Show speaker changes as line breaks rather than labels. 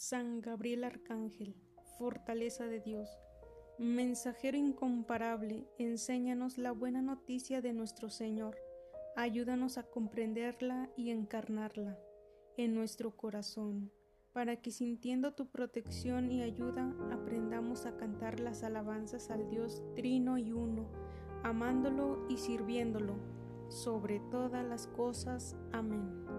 San Gabriel Arcángel, fortaleza de Dios, mensajero incomparable, enséñanos la buena noticia de nuestro Señor, ayúdanos a comprenderla y encarnarla en nuestro corazón, para que sintiendo tu protección y ayuda aprendamos a cantar las alabanzas al Dios Trino y Uno, amándolo y sirviéndolo, sobre todas las cosas. Amén.